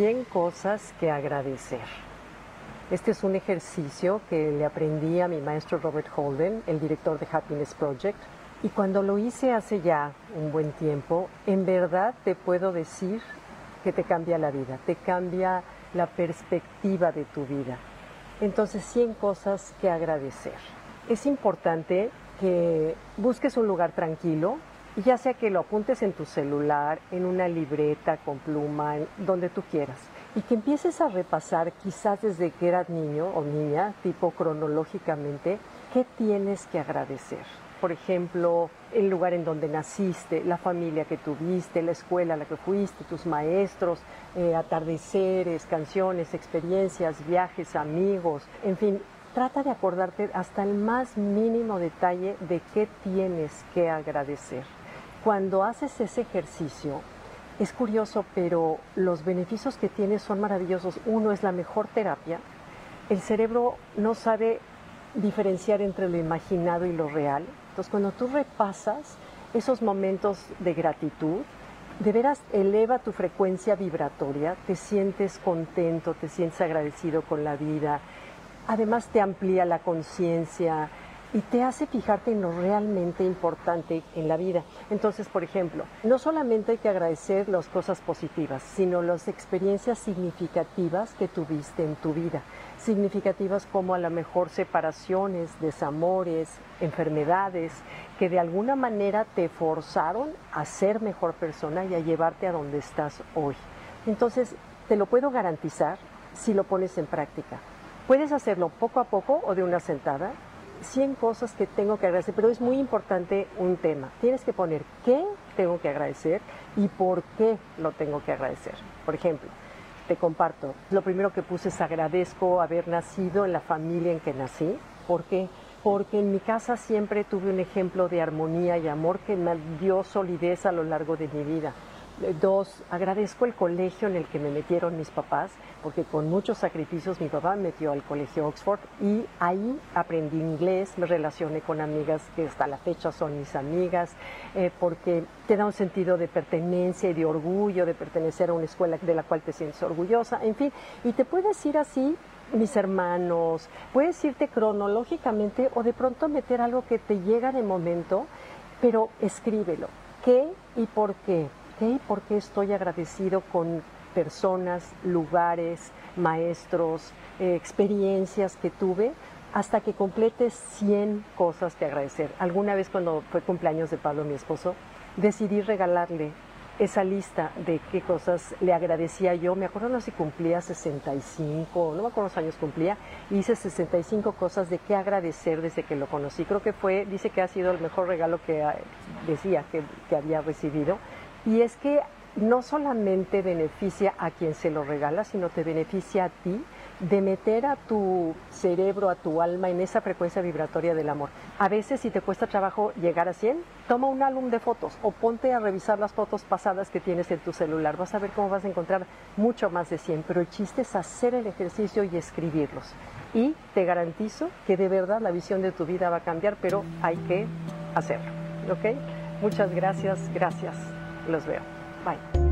100 cosas que agradecer. Este es un ejercicio que le aprendí a mi maestro Robert Holden, el director de Happiness Project, y cuando lo hice hace ya un buen tiempo, en verdad te puedo decir que te cambia la vida, te cambia la perspectiva de tu vida. Entonces, 100 cosas que agradecer. Es importante que busques un lugar tranquilo, ya sea que lo apuntes en tu celular, en una libreta con pluma, donde tú quieras, y que empieces a repasar quizás desde que eras niño o niña, tipo cronológicamente, qué tienes que agradecer. Por ejemplo, el lugar en donde naciste, la familia que tuviste, la escuela a la que fuiste, tus maestros, eh, atardeceres, canciones, experiencias, viajes, amigos, en fin, trata de acordarte hasta el más mínimo detalle de qué tienes que agradecer. Cuando haces ese ejercicio, es curioso, pero los beneficios que tienes son maravillosos. Uno es la mejor terapia. El cerebro no sabe diferenciar entre lo imaginado y lo real. Entonces, cuando tú repasas esos momentos de gratitud, de veras eleva tu frecuencia vibratoria, te sientes contento, te sientes agradecido con la vida, además te amplía la conciencia, y te hace fijarte en lo realmente importante en la vida. Entonces, por ejemplo, no solamente hay que agradecer las cosas positivas, sino las experiencias significativas que tuviste en tu vida. Significativas como a lo mejor separaciones, desamores, enfermedades, que de alguna manera te forzaron a ser mejor persona y a llevarte a donde estás hoy. Entonces, te lo puedo garantizar si lo pones en práctica. Puedes hacerlo poco a poco o de una sentada, 100 cosas que tengo que agradecer, pero es muy importante un tema. Tienes que poner qué tengo que agradecer y por qué lo tengo que agradecer. Por ejemplo, te comparto, lo primero que puse es agradezco haber nacido en la familia en que nací. ¿Por qué? Porque en mi casa siempre tuve un ejemplo de armonía y amor que me dio solidez a lo largo de mi vida. Dos, agradezco el colegio en el que me metieron mis papás, porque con muchos sacrificios mi papá me metió al colegio Oxford y ahí aprendí inglés, me relacioné con amigas que hasta la fecha son mis amigas, eh, porque te da un sentido de pertenencia y de orgullo de pertenecer a una escuela de la cual te sientes orgullosa, en fin, y te puedes ir así mis hermanos, puedes irte cronológicamente o de pronto meter algo que te llega de momento, pero escríbelo. ¿Qué y por qué? Y por qué estoy agradecido con personas, lugares, maestros, eh, experiencias que tuve, hasta que completes 100 cosas que agradecer. Alguna vez cuando fue cumpleaños de Pablo, mi esposo, decidí regalarle esa lista de qué cosas le agradecía yo. Me acuerdo no si cumplía 65, no me acuerdo cuántos años cumplía, hice 65 cosas de qué agradecer desde que lo conocí. Creo que fue, dice que ha sido el mejor regalo que decía que había recibido y es que no solamente beneficia a quien se lo regala, sino te beneficia a ti de meter a tu cerebro, a tu alma en esa frecuencia vibratoria del amor. A veces si te cuesta trabajo llegar a 100, toma un álbum de fotos o ponte a revisar las fotos pasadas que tienes en tu celular. Vas a ver cómo vas a encontrar mucho más de 100, pero el chiste es hacer el ejercicio y escribirlos. Y te garantizo que de verdad la visión de tu vida va a cambiar, pero hay que hacerlo. ¿Ok? Muchas gracias, gracias. Los veo. Bye.